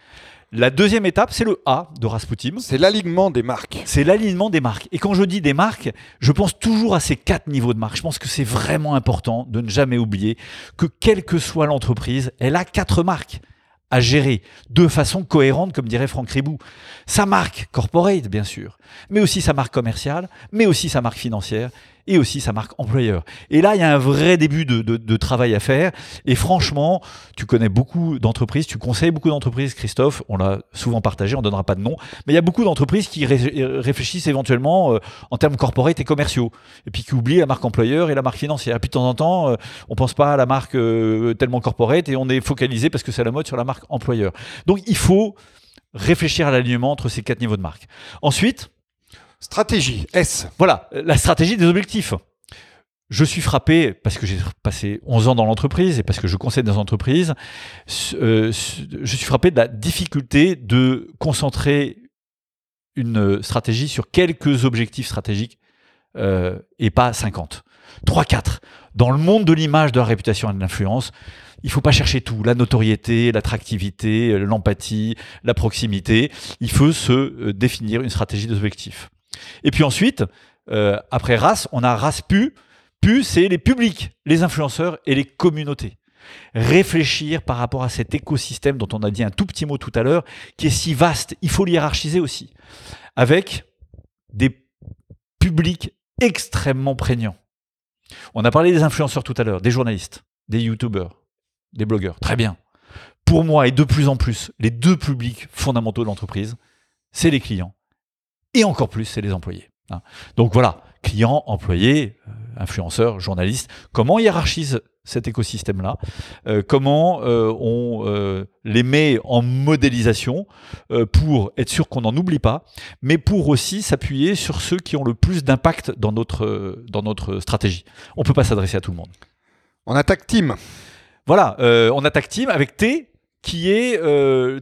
Speaker 2: La deuxième étape, c'est le A de Rasputin.
Speaker 1: C'est l'alignement des marques.
Speaker 2: C'est l'alignement des marques. Et quand je dis des marques, je pense toujours à ces quatre niveaux de marque. Je pense que c'est vraiment important de ne jamais oublier que quelle que soit l'entreprise, elle a quatre marques à gérer de façon cohérente, comme dirait Franck Ribou. Sa marque corporate, bien sûr, mais aussi sa marque commerciale, mais aussi sa marque financière, et aussi sa marque employeur. Et là, il y a un vrai début de, travail à faire. Et franchement, tu connais beaucoup d'entreprises, tu conseilles beaucoup d'entreprises, Christophe, on l'a souvent partagé, on ne donnera pas de nom, mais il y a beaucoup d'entreprises qui réfléchissent éventuellement euh, en termes corporate et commerciaux, et puis qui oublient la marque employeur et la marque financière. Et puis de temps en temps, euh, on pense pas à la marque euh, tellement corporate et on est focalisé parce que c'est la mode sur la marque employeur. Donc il faut réfléchir à l'alignement entre ces quatre niveaux de marque. Ensuite,
Speaker 1: Stratégie, S.
Speaker 2: Voilà, la stratégie des objectifs. Je suis frappé, parce que j'ai passé 11 ans dans l'entreprise et parce que je conseille des entreprises, euh, je suis frappé de la difficulté de concentrer une stratégie sur quelques objectifs stratégiques euh, et pas 50. 3-4. Dans le monde de l'image, de la réputation et de l'influence, il faut pas chercher tout, la notoriété, l'attractivité, l'empathie, la proximité. Il faut se euh, définir une stratégie d'objectifs. Et puis ensuite, euh, après race, on a race pu. Pu, c'est les publics, les influenceurs et les communautés. Réfléchir par rapport à cet écosystème dont on a dit un tout petit mot tout à l'heure, qui est si vaste, il faut l'hiérarchiser aussi, avec des publics extrêmement prégnants. On a parlé des influenceurs tout à l'heure, des journalistes, des youtubeurs, des blogueurs. Très bien. Pour moi, et de plus en plus, les deux publics fondamentaux de l'entreprise, c'est les clients et encore plus, c'est les employés. Hein. Donc voilà, clients, employés, euh, influenceurs, journalistes, comment on hiérarchise cet écosystème-là, euh, comment euh, on les met en modélisation pour être sûr qu'on n'en oublie pas, mais pour aussi s'appuyer sur ceux qui ont le plus d'impact dans notre, dans notre stratégie? On ne peut pas s'adresser à tout le monde.
Speaker 1: On attaque Team.
Speaker 2: Voilà, on attaque Team avec T, qui est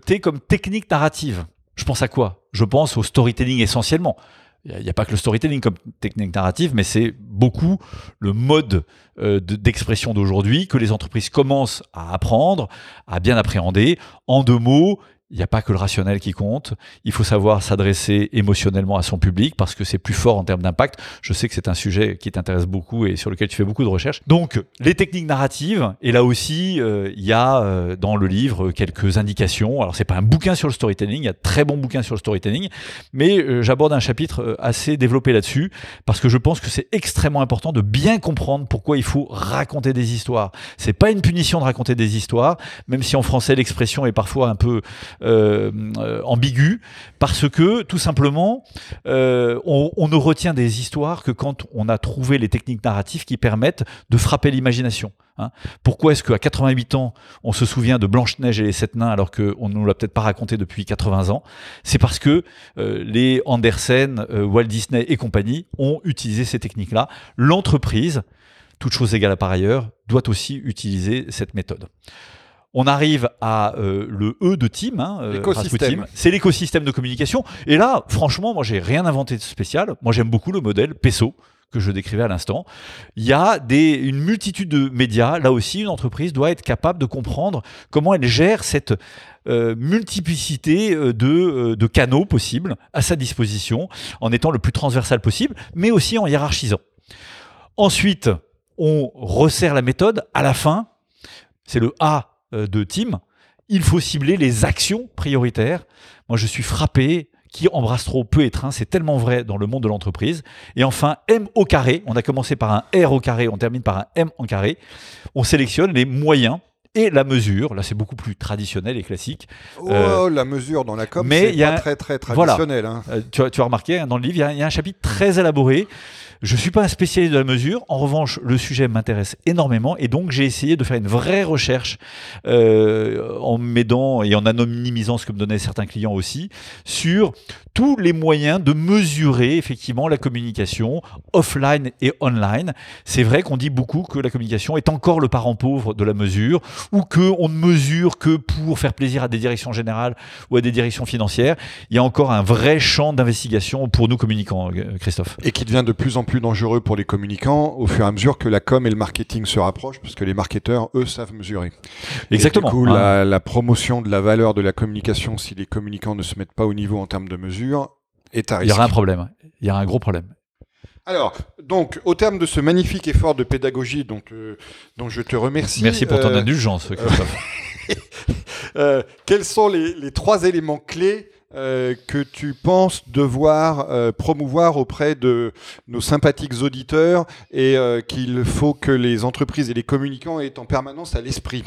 Speaker 2: T comme technique narrative. Je pense à quoi? Je pense au storytelling essentiellement. Il n'y a, pas que le storytelling comme technique narrative, mais c'est beaucoup le mode euh, d'expression d'aujourd'hui que les entreprises commencent à apprendre, à bien appréhender. En deux mots, il n'y a pas que le rationnel qui compte. Il faut savoir s'adresser émotionnellement à son public parce que c'est plus fort en termes d'impact. Je sais que c'est un sujet qui t'intéresse beaucoup et sur lequel tu fais beaucoup de recherches. Donc, les techniques narratives, et là aussi, euh, il y a euh, dans le livre quelques indications. Alors, c'est pas un bouquin sur le storytelling, il y a très bons bouquins sur le storytelling, mais euh, j'aborde un chapitre assez développé là-dessus parce que je pense que c'est extrêmement important de bien comprendre pourquoi il faut raconter des histoires. C'est pas une punition de raconter des histoires, même si en français l'expression est parfois un peu ambigu, parce que tout simplement, euh, on, ne retient des histoires que quand on a trouvé les techniques narratives qui permettent de frapper l'imagination. Hein. Pourquoi est-ce qu'à 88 ans, on se souvient de Blanche-Neige et les Sept Nains alors qu'on ne nous l'a peut-être pas raconté depuis 80 ans? C'est parce que les Andersen, Walt Disney et compagnie ont utilisé ces techniques-là. L'entreprise, toute chose égale par ailleurs, doit aussi utiliser cette méthode. On arrive à euh, le E de team, hein,
Speaker 1: euh,
Speaker 2: c'est l'écosystème de communication. Et là, franchement, moi, j'ai rien inventé de spécial. Moi, j'aime beaucoup le modèle PESO que je décrivais à l'instant. Il y a des, une multitude de médias. Là aussi, une entreprise doit être capable de comprendre comment elle gère cette euh, multiplicité de, de, canaux possibles à sa disposition, en étant le plus transversal possible, mais aussi en hiérarchisant. Ensuite, on resserre la méthode. À la fin, c'est le A de team, il faut cibler les actions prioritaires. Moi, je suis frappé qui embrasse trop peu étreint, c'est tellement vrai dans le monde de l'entreprise. Et enfin, M au carré, on a commencé par un R au carré, on termine par un M en carré. On sélectionne les moyens et la mesure. Là, c'est beaucoup plus traditionnel et classique.
Speaker 1: Oh,
Speaker 2: Euh,
Speaker 1: la mesure dans la com,
Speaker 2: mais
Speaker 1: c'est
Speaker 2: il y a-
Speaker 1: pas très très
Speaker 2: voilà.
Speaker 1: traditionnel. hein.
Speaker 2: Euh, tu, as, tu as remarqué, hein, dans le livre, il y a- il y, a un chapitre très élaboré. Je ne suis pas un spécialiste de la mesure. En revanche, le sujet m'intéresse énormément. Et donc, j'ai essayé de faire une vraie recherche euh, en m'aidant et en anonymisant ce que me donnaient certains clients aussi sur tous les moyens de mesurer effectivement la communication offline et online. C'est vrai qu'on dit beaucoup que la communication est encore le parent pauvre de la mesure ou qu'on ne mesure que pour faire plaisir à des directions générales ou à des directions financières. Il y a encore un vrai champ d'investigation pour nous communicants, Christophe.
Speaker 1: Et qui devient de plus en dangereux pour les communicants au fur et à mesure que la com et le marketing se rapprochent, parce que les marketeurs, eux, savent mesurer.
Speaker 2: Exactement.
Speaker 1: Et du coup,
Speaker 2: hein.
Speaker 1: la, la promotion de la valeur de la communication, si les communicants ne se mettent pas au niveau en termes de mesure, est à
Speaker 2: Il y
Speaker 1: risque.
Speaker 2: aura un problème. Il y aura un gros problème.
Speaker 1: Alors, donc, au terme de ce magnifique effort de pédagogie dont, euh, dont je te remercie.
Speaker 2: Merci pour ton
Speaker 1: euh,
Speaker 2: indulgence, Christophe.
Speaker 1: euh, quels sont les, les trois éléments clés euh, que tu penses devoir euh, promouvoir auprès de nos sympathiques auditeurs et euh, qu'il faut que les entreprises et les communicants aient en permanence à l'esprit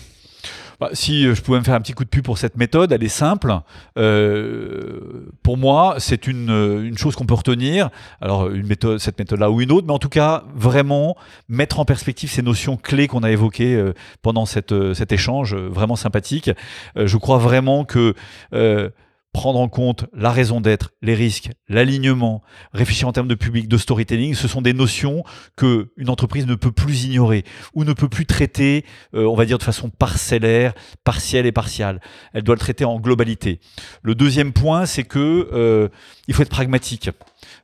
Speaker 2: Bah, si je pouvais me faire un petit coup de pub pour cette méthode, elle est simple. Pour moi, c'est une, une chose qu'on peut retenir. Alors, cette méthode-là ou une autre, mais en tout cas, vraiment mettre en perspective ces notions clés qu'on a évoquées pendant cette, cet échange vraiment sympathique. Je crois vraiment que prendre en compte la raison d'être, les risques, l'alignement, réfléchir en termes de public, de storytelling, ce sont des notions que une entreprise ne peut plus ignorer ou ne peut plus traiter, euh, on va dire de façon parcellaire, partielle et partiale. Elle doit le traiter en globalité. Le deuxième point, c'est que euh, il faut être pragmatique.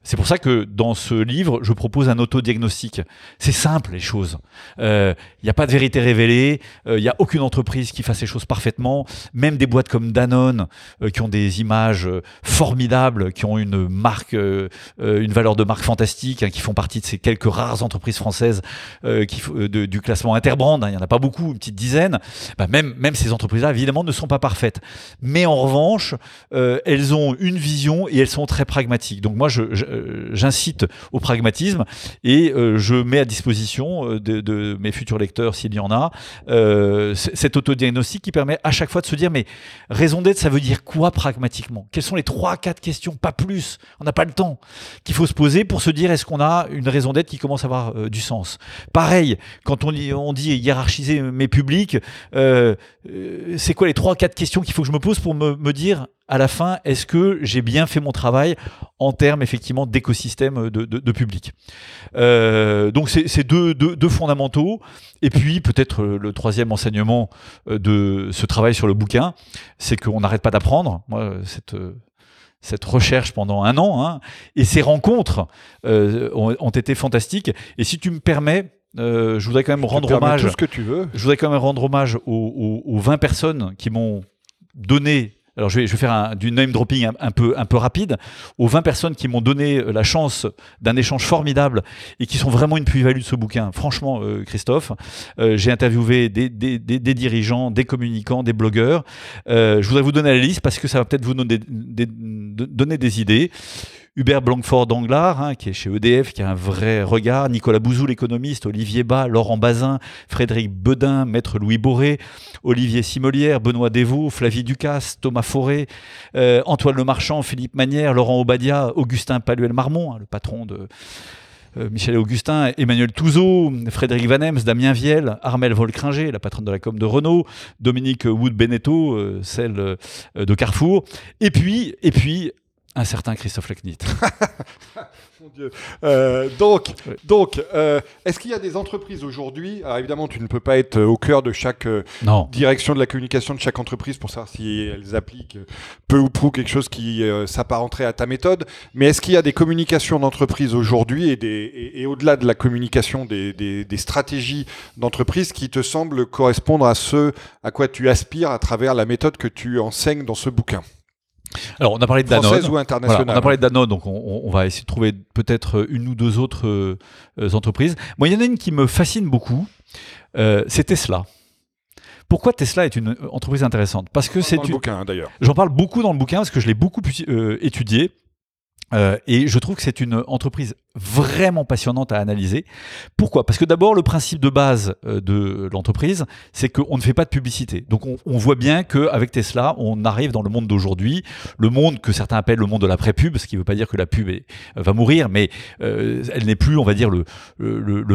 Speaker 2: C'est pour ça que dans ce livre, je propose un autodiagnostic. C'est simple les choses. Euh, Il n'y a pas de vérité révélée. euh, Il n'y a aucune entreprise qui fasse les choses parfaitement. Même des boîtes comme Danone, euh, qui ont des images euh, formidables, qui ont une marque, euh, euh, une valeur de marque fantastique, hein, qui font partie de ces quelques rares entreprises françaises euh, qui, euh, du classement Interbrand. hein, Il n'y en a pas beaucoup, une petite dizaine. Bah, même, ces entreprises-là, évidemment, ne sont pas parfaites. Mais en revanche, euh, elles ont une vision et elles sont très pragmatiques. Donc moi, je- euh, j'incite au pragmatisme et euh, je mets à disposition euh, de, mes futurs lecteurs, s'il y en a, euh, cet autodiagnostic qui permet à chaque fois de se dire, mais raison d'être, ça veut dire quoi pragmatiquement? Quelles sont les trois, quatre questions, pas plus? On n'a pas le temps. Qu'il faut se poser pour se dire, est-ce qu'on a une raison d'être qui commence à avoir euh, du sens? Pareil, quand on on dit hiérarchiser mes publics, euh, euh, c'est quoi les trois, quatre questions qu'il faut que je me pose pour me, me dire à la fin, est-ce que j'ai bien fait mon travail en termes effectivement d'écosystème de, de, de public? Euh, Donc c'est deux, deux, deux fondamentaux. Et puis peut-être euh, le troisième enseignement euh, de ce travail sur le bouquin, c'est qu'on n'arrête pas d'apprendre. Moi, cette, euh, cette recherche pendant un an hein, et ces rencontres euh, ont, ont été fantastiques. Et si tu me permets, euh, je voudrais quand même
Speaker 1: Je
Speaker 2: rendre hommage
Speaker 1: tout ce que tu veux.
Speaker 2: je voudrais quand même rendre hommage aux, aux- aux 20 personnes qui m'ont donné. Alors je vais, je vais faire un- du name dropping un, peu, rapide. Aux 20 personnes qui m'ont donné euh, la chance d'un échange formidable et qui sont vraiment une plus-value de ce bouquin. Franchement, euh, Christophe, euh, j'ai interviewé des, dirigeants, des communicants, des blogueurs. Je voudrais vous donner la liste parce que ça va peut-être vous donner donner des idées. Hubert Blanquefort d'Anglard, hein, qui est chez EDF, qui a un vrai regard. Nicolas Bouzou, l'économiste. Olivier Bas, Laurent Bazin, Frédéric Bedin, Maître Louis Boré, Olivier Simolière, Benoît Desvaux, Flavie Ducasse, Thomas Forêt, euh, Antoine Lemarchand, Philippe Manière, Laurent Obadia, Augustin Paluel-Marmont, hein, le patron de euh, Michel et Augustin, Emmanuel Touzeau, Frédéric Vanems, Damien Viel, Armel Volcringer, la patronne de la com de Renault, Dominique Wood-Beneteau, euh, celle de Carrefour, et puis, et puis un certain Christophe Lacnit.
Speaker 1: Mon Dieu. Euh, donc, donc euh, est-ce qu'il y a des entreprises aujourd'hui Alors évidemment, tu ne peux pas être euh, au cœur de chaque euh, direction de la communication de chaque entreprise pour savoir si elles appliquent peu ou prou quelque chose qui s'apparenterait à ta méthode. Mais est-ce qu'il y a des communications d'entreprise aujourd'hui et, des, et, et au-delà de la communication, des, des, des stratégies d'entreprise qui te semblent correspondre à ce à quoi tu aspires à travers la méthode que tu enseignes dans ce bouquin?
Speaker 2: Alors, on a parlé de Danone. Voilà, on a parlé de Danone, donc on, va essayer de trouver peut-être une ou deux autres euh, euh, entreprises. Moi, il y en a une qui me fascine beaucoup, euh, c'est Tesla. Pourquoi Tesla est une entreprise intéressante? Parce que
Speaker 1: Dans
Speaker 2: c'est
Speaker 1: le
Speaker 2: une...
Speaker 1: bouquin hein, d'ailleurs.
Speaker 2: J'en parle beaucoup dans le bouquin parce que je l'ai beaucoup euh, étudié. Euh, et je trouve que c'est une entreprise vraiment passionnante à analyser. Pourquoi? Parce que d'abord, le principe de base euh, de l'entreprise, c'est qu'on ne fait pas de publicité. Donc on, voit bien qu'avec Tesla, on arrive dans le monde d'aujourd'hui, le monde que certains appellent le monde de l'après-pub, ce qui ne veut pas dire que la pub est, va mourir, mais euh, elle n'est plus, on va dire, le,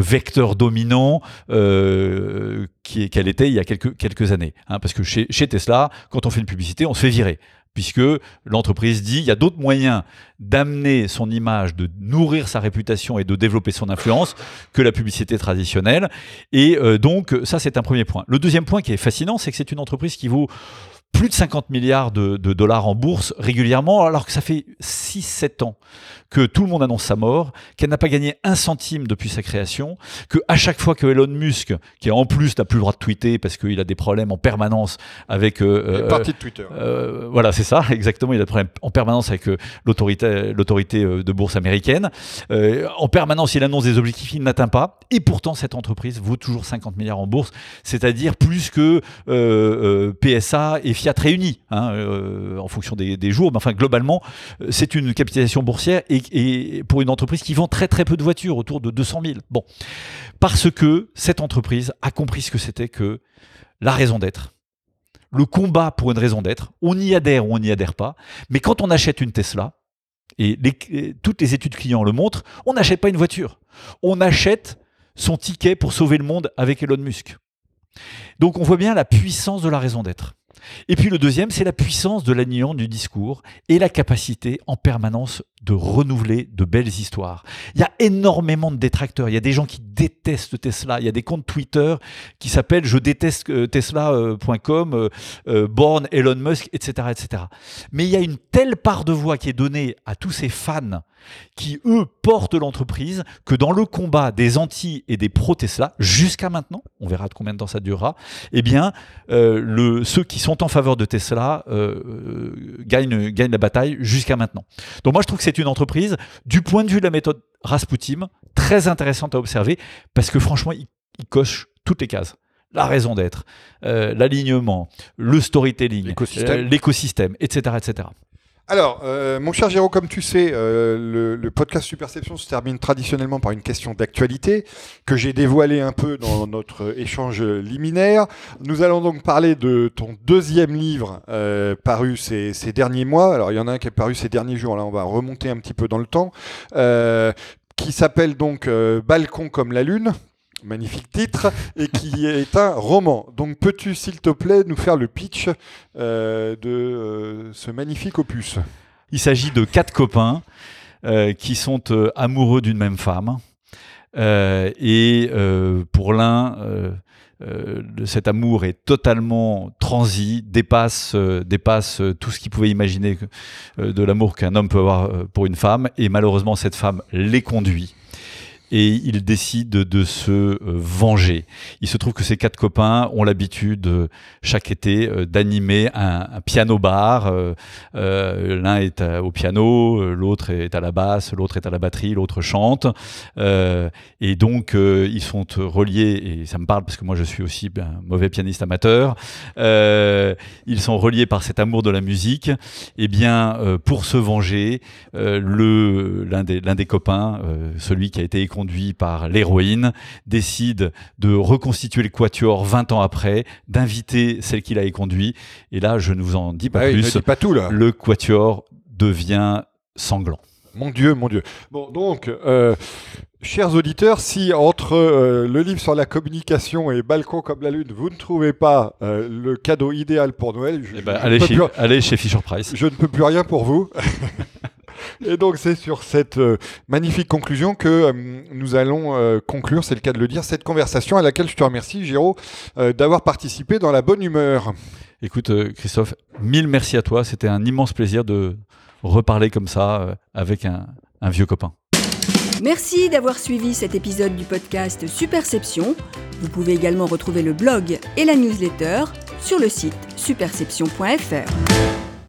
Speaker 2: vecteur dominant qu'elle était il y a quelques, années. Hein. parce que chez Tesla, quand on fait une publicité, on se fait virer puisque l'entreprise dit il y a d'autres moyens d'amener son image, de nourrir sa réputation et de développer son influence que la publicité traditionnelle. Et euh, donc ça c'est un premier point. Le deuxième point qui est fascinant, c'est que c'est une entreprise qui vaut plus de 50 milliards de, dollars en bourse régulièrement, alors que ça fait 6-7 ans que tout le monde annonce sa mort, qu'elle n'a pas gagné un centime depuis sa création, que à chaque fois que Elon Musk, qui en plus n'a plus le droit de tweeter parce qu'il a des problèmes en permanence avec
Speaker 1: euh, parti de Twitter,
Speaker 2: euh, voilà c'est ça exactement, il a des problèmes en permanence avec euh, l'autorité l'autorité euh, de bourse américaine, en permanence il annonce des objectifs il n'atteint pas, et pourtant cette entreprise vaut toujours 50 milliards en bourse, c'est-à-dire plus que PSA et Fiat réunis, hein, en fonction des, jours, mais enfin globalement c'est une capitalisation boursière et, pour une entreprise qui vend très très peu de voitures, autour de 200 000. Bon, parce que cette entreprise a compris ce que c'était que la raison d'être, le combat pour une raison d'être. On y adhère ou on n'y adhère pas, mais quand on achète une Tesla, et toutes les études clients le montrent, on n'achète pas une voiture, on achète son ticket pour sauver le monde avec Elon Musk. Donc on voit bien la puissance de la raison d'être. Et puis le deuxième, c'est la puissance de l'alignement du discours et la capacité en permanence de renouveler de belles histoires. Il y a énormément de détracteurs. Il y a des gens qui détestent Tesla. Il y a des comptes Twitter qui s'appellent je déteste euh, Tesla.com, euh, euh, Born, Elon Musk, etc., etc. Mais il y a une telle part de voix qui est donnée à tous ces fans qui, eux, portent l'entreprise que dans le combat des anti et des pro-Tesla, jusqu'à maintenant, on verra de combien de temps ça durera, eh bien, ceux qui sont en faveur de Tesla gagnent, gagnent la bataille jusqu'à maintenant. Donc moi, je trouve que c'est une entreprise, du point de vue de la méthode Rasputin, très intéressante à observer, parce que franchement, il, coche toutes les cases la raison d'être, euh, l'alignement, le storytelling, l'écosystème, etc., etc.
Speaker 1: Alors, euh, mon cher Géraud, comme tu sais, euh, le, podcast Superception se termine traditionnellement par une question d'actualité que j'ai dévoilée un peu dans notre échange liminaire. Nous allons donc parler de ton deuxième livre euh, paru ces, derniers mois. Alors, il y en a un qui est paru ces derniers jours. Là, on va remonter un petit peu dans le temps. qui s'appelle donc Balcon comme la lune, magnifique titre, et qui est un roman. Donc peux-tu, s'il te plaît, nous faire le pitch euh, de euh, ce magnifique opus?
Speaker 2: Il s'agit de quatre copains euh, qui sont amoureux d'une même femme. et pour l'un, cet amour est totalement transi, dépasse, dépasse tout ce qu'il pouvait imaginer de l'amour qu'un homme peut avoir pour une femme. Et malheureusement, cette femme les conduit et ils décident de se euh, venger. Il se trouve que ces quatre copains ont l'habitude euh, chaque été euh, d'animer un, piano bar. L'un est au piano, l'autre est à la basse, l'autre est à la batterie, l'autre chante. et donc ils sont reliés, et ça me parle parce que moi je suis aussi un mauvais pianiste amateur. ils sont reliés par cet amour de la musique. Et eh bien pour se venger, l'un des, des copains, celui qui a été éconduit conduit par l'héroïne, décide de reconstituer le quatuor 20 ans après, d'inviter celle qui l'a conduit. Et là, je ne vous en dis pas plus.
Speaker 1: pas tout là.
Speaker 2: Le quatuor devient sanglant.
Speaker 1: Mon Dieu, mon Dieu. Bon, donc, euh, chers auditeurs, si entre euh, le livre sur la communication et Balcon comme la Lune, vous ne trouvez pas euh, le cadeau idéal pour Noël,
Speaker 2: je, eh ben, allez, chez, allez chez Fisher Price.
Speaker 1: Je ne peux plus rien pour vous. Et donc c'est sur cette euh, magnifique conclusion que euh, nous allons euh, conclure, c'est le cas de le dire, cette conversation à laquelle je te remercie, Géraud, d'avoir participé dans la bonne humeur.
Speaker 2: Écoute, Christophe, mille merci à toi. C'était un immense plaisir de reparler comme ça avec un, un vieux copain.
Speaker 3: Merci d'avoir suivi cet épisode du podcast Superception. Vous pouvez également retrouver le blog et la newsletter sur le site superception.fr.